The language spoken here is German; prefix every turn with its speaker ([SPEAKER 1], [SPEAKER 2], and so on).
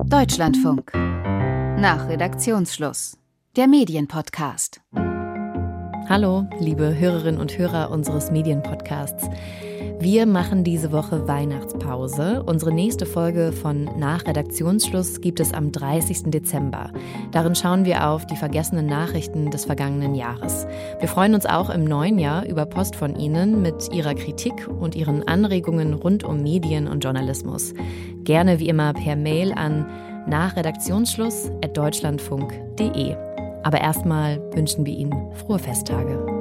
[SPEAKER 1] Deutschlandfunk. Nach Redaktionsschluss. Der Medienpodcast.
[SPEAKER 2] Hallo, liebe Hörerinnen und Hörer unseres Medienpodcasts. Wir machen diese Woche Weihnachtspause. Unsere nächste Folge von Nach Redaktionsschluss gibt es am 30. Dezember. Darin schauen wir auf die vergessenen Nachrichten des vergangenen Jahres. Wir freuen uns auch im neuen Jahr über Post von Ihnen mit Ihrer Kritik und Ihren Anregungen rund um Medien und Journalismus. Gerne wie immer per Mail an nachredaktionsschluss.deutschlandfunk.de. Aber erstmal wünschen wir Ihnen frohe Festtage.